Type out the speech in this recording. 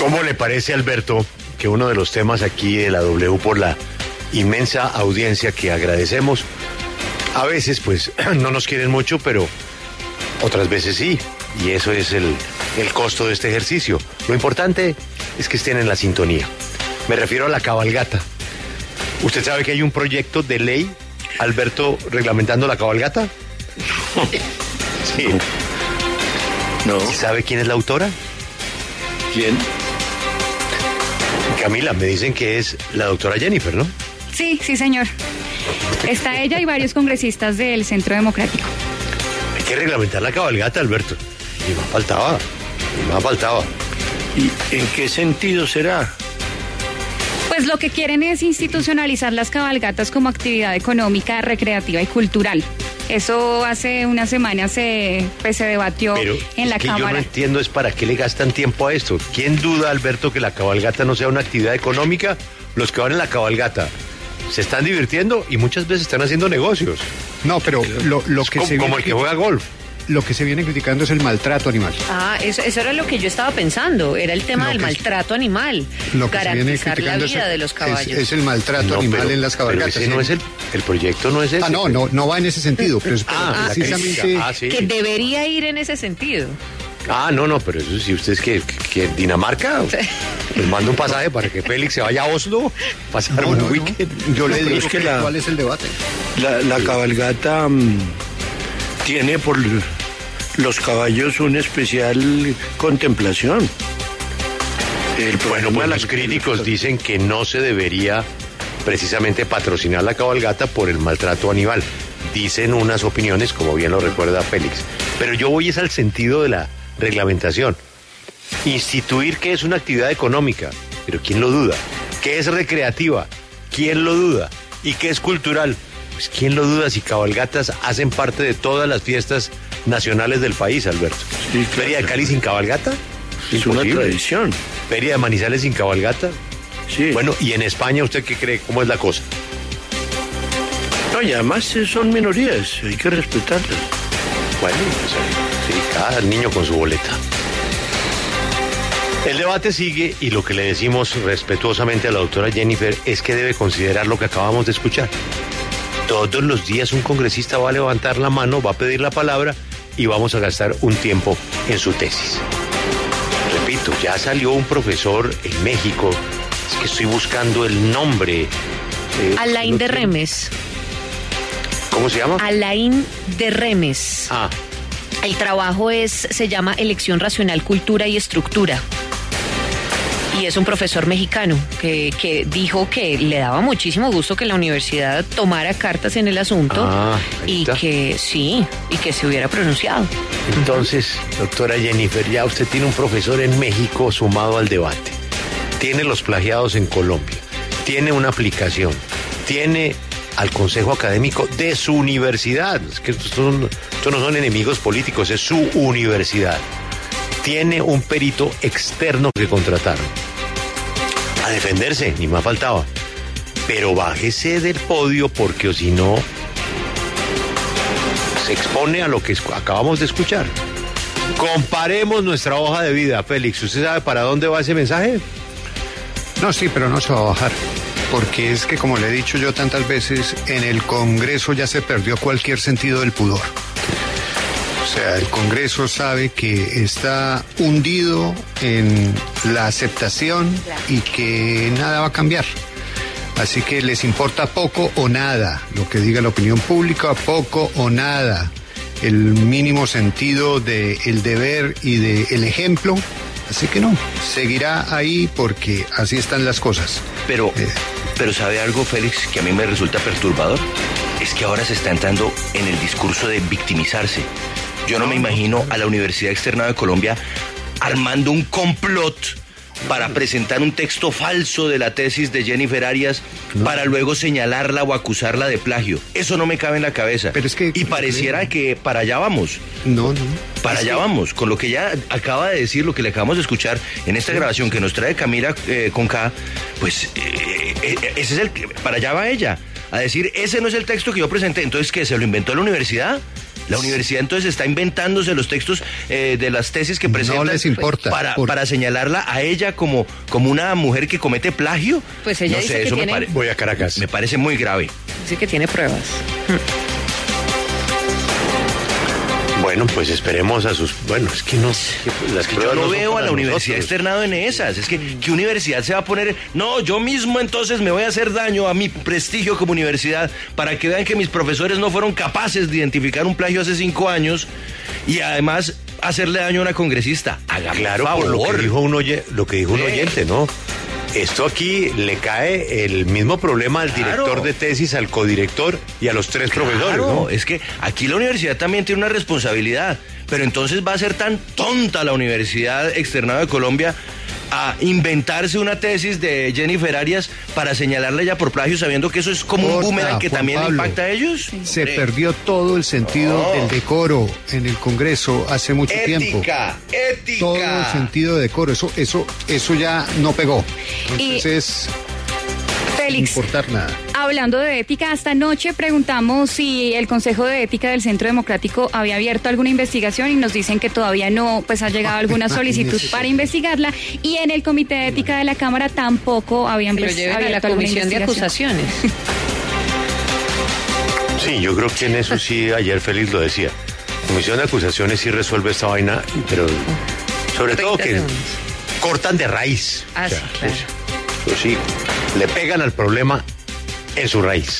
¿Cómo le parece, Alberto, que uno de los temas aquí de la W por la inmensa audiencia que agradecemos, a veces pues no nos quieren mucho, pero otras veces sí, y eso es el, el costo de este ejercicio. Lo importante es que estén en la sintonía. Me refiero a la cabalgata. ¿Usted sabe que hay un proyecto de ley, Alberto, reglamentando la cabalgata? Sí. No. ¿Y sabe quién es la autora? ¿Quién? Camila, me dicen que es la doctora Jennifer, ¿no? Sí, sí, señor. Está ella y varios congresistas del Centro Democrático. Hay que reglamentar la cabalgata, Alberto. Y más faltaba. Y más faltaba. ¿Y en qué sentido será? Pues lo que quieren es institucionalizar las cabalgatas como actividad económica, recreativa y cultural. Eso hace una semana se, pues, se debatió Pero en la es que yo no entiendo es para qué le gastan tiempo a esto. ¿Quién duda, Alberto, que la cabalgata no sea una actividad económica? Los que van en la cabalgata se están divirtiendo y muchas veces están haciendo negocios. No, pero lo, lo Es que como, se como el que juega golf. Lo que se viene criticando es el maltrato animal. Ah, eso, eso era lo que yo estaba pensando, era el tema Lo del que- maltrato animal, Lo que se viene garantizar la criticando es, vida de los caballos. es el maltrato No, animal pero- en las pero cabalgatas. ese no es el, el proyecto no es ese. Ah, no, no, no va en ese sentido, pero es Ah, precisamente... Ah, sí. Que debería ir en ese sentido. Ah, no, no, pero eso si usted es que, que Dinamarca, les mando un pasaje para que Félix se vaya a Oslo, pasar No, un no. Yo le digo es que la- cuál es el debate. La, la cabalgata mm, tiene por los caballos una especial contemplación. El Bueno, pues los críticos dicen que no se debería precisamente patrocinar la cabalgata por el maltrato animal. Dicen unas opiniones, como bien lo recuerda Félix. Pero yo voy es al sentido de la reglamentación. Instituir que es una actividad económica, pero ¿quién lo duda? ¿Qué es recreativa? ¿Quién lo duda? ¿Y qué es cultural? Pues ¿quién lo duda si cabalgatas hacen parte de todas las fiestas nacionales del país, Alberto? Sí, claro. ¿Feria de Cali sin cabalgata? Es una tradición. ¿Feria de Manizales sin cabalgata? Sí. Bueno, ¿y en España usted qué cree? ¿Cómo es la cosa? No, y además eh, son minorías, hay que respetarlas. Bueno, pues, sí, cada niño con su boleta. El debate sigue y lo que le decimos respetuosamente a la doctora Jennifer es que debe considerar lo que acabamos de escuchar. Todos los días un congresista va a levantar la mano, va a pedir la palabra y vamos a gastar un tiempo en su tesis. Repito, ya salió un profesor en México, es que estoy buscando el nombre. eh, Alain de Remes. ¿Cómo se llama? Alain de Remes. Ah, El trabajo es, se llama Elección Racional, Cultura y Estructura. Y es un profesor mexicano que, que dijo que le daba muchísimo gusto que la universidad tomara cartas en el asunto Ah, y que sí, y que se hubiera pronunciado. Entonces, doctora Jennifer, ya usted tiene un profesor en México sumado al debate. Tiene los plagiados en Colombia. Tiene una aplicación. Tiene al Consejo Académico de su universidad. Es que estos, son- estos no son enemigos políticos, es su universidad. Tiene un perito externo que contrataron. A defenderse, ni más faltaba. Pero bájese del podio porque si no, se expone a lo que acabamos de escuchar. Comparemos nuestra hoja de vida, Félix. ¿Usted sabe para dónde va ese mensaje? No, sí, pero no se va a bajar. Porque es que, como le he dicho yo tantas veces, en el Congreso ya se perdió cualquier sentido del pudor. O sea, el Congreso sabe que está hundido en la aceptación y que nada va a cambiar. Así que les importa poco o nada lo que diga la opinión pública, poco o nada el mínimo sentido del deber y del ejemplo. Así que no, seguirá ahí porque así están las cosas. Pero, Eh. pero ¿sabe algo, Félix, que a mí me resulta perturbador? Es que ahora se está entrando en el discurso de victimizarse. Yo no me imagino a la Universidad Externa de Colombia armando un complot para presentar un texto falso de la tesis de Jennifer Arias para luego señalarla o acusarla de plagio. Eso no me cabe en la cabeza. Pero es que- y pareciera que para allá vamos. No, no. Para allá vamos, con lo que ya acaba de decir, lo que le acabamos de escuchar en esta grabación que nos trae Camila eh, con K, pues eh, eh, ese es el que- para allá va ella, a decir, ese no es el texto que yo presenté, entonces que se lo inventó la universidad, La universidad entonces está inventándose los textos eh, de las tesis que presentan les importa, para, por- para señalarla a ella como, como una mujer que comete plagio. Pues ella No dice sé, que eso me tiene- pare- Voy a Caracas. me parece muy grave. Dice que tiene pruebas. Bueno, pues esperemos a sus. Bueno, es que no. Las Yo pruebas no veo a la universidad nosotros. externado en esas. Es que, ¿qué universidad se va a poner? No, yo mismo entonces me voy a hacer daño a mi prestigio como universidad para que vean que mis profesores no fueron capaces de identificar un plagio hace cinco años y además hacerle daño a una congresista. Hágame Claro, favor. por lo que dijo un, oye- lo que dijo un oyente, ¿no? Esto aquí le cae el mismo problema al Claro. director de tesis, al codirector y a los tres profesores, ¿no? es que aquí la universidad también tiene una responsabilidad, pero entonces va a ser tan tonta la Universidad Externada de Colombia a inventarse una tesis de Jennifer Arias para señalarle ya por plagio sabiendo que eso es como un boomerang que Juan también Pablo. impacta a ellos. Se Hombre. perdió todo el sentido No. del decoro en el Congreso hace mucho tiempo. Ética, ética. Todo el sentido de decoro, eso, eso, eso ya no pegó. Y- Entonces, sin Félix, importar nada. Hablando de ética, esta noche preguntamos si el Consejo de Ética del Centro Democrático había abierto alguna investigación y nos dicen que todavía no, pues ha llegado alguna solicitud para investigarla y en el Comité de Ética de la Cámara tampoco habían lo pues, lleven a la abierto alguna comisión de acusaciones. Sí, yo creo que en eso sí, ayer Félix lo decía. Comisión de acusaciones sí resuelve esta vaina, pero sobre todo 30 que cortan de raíz. Ah, sí, claro. pues, pues sí, le pegan al problema en su raíz.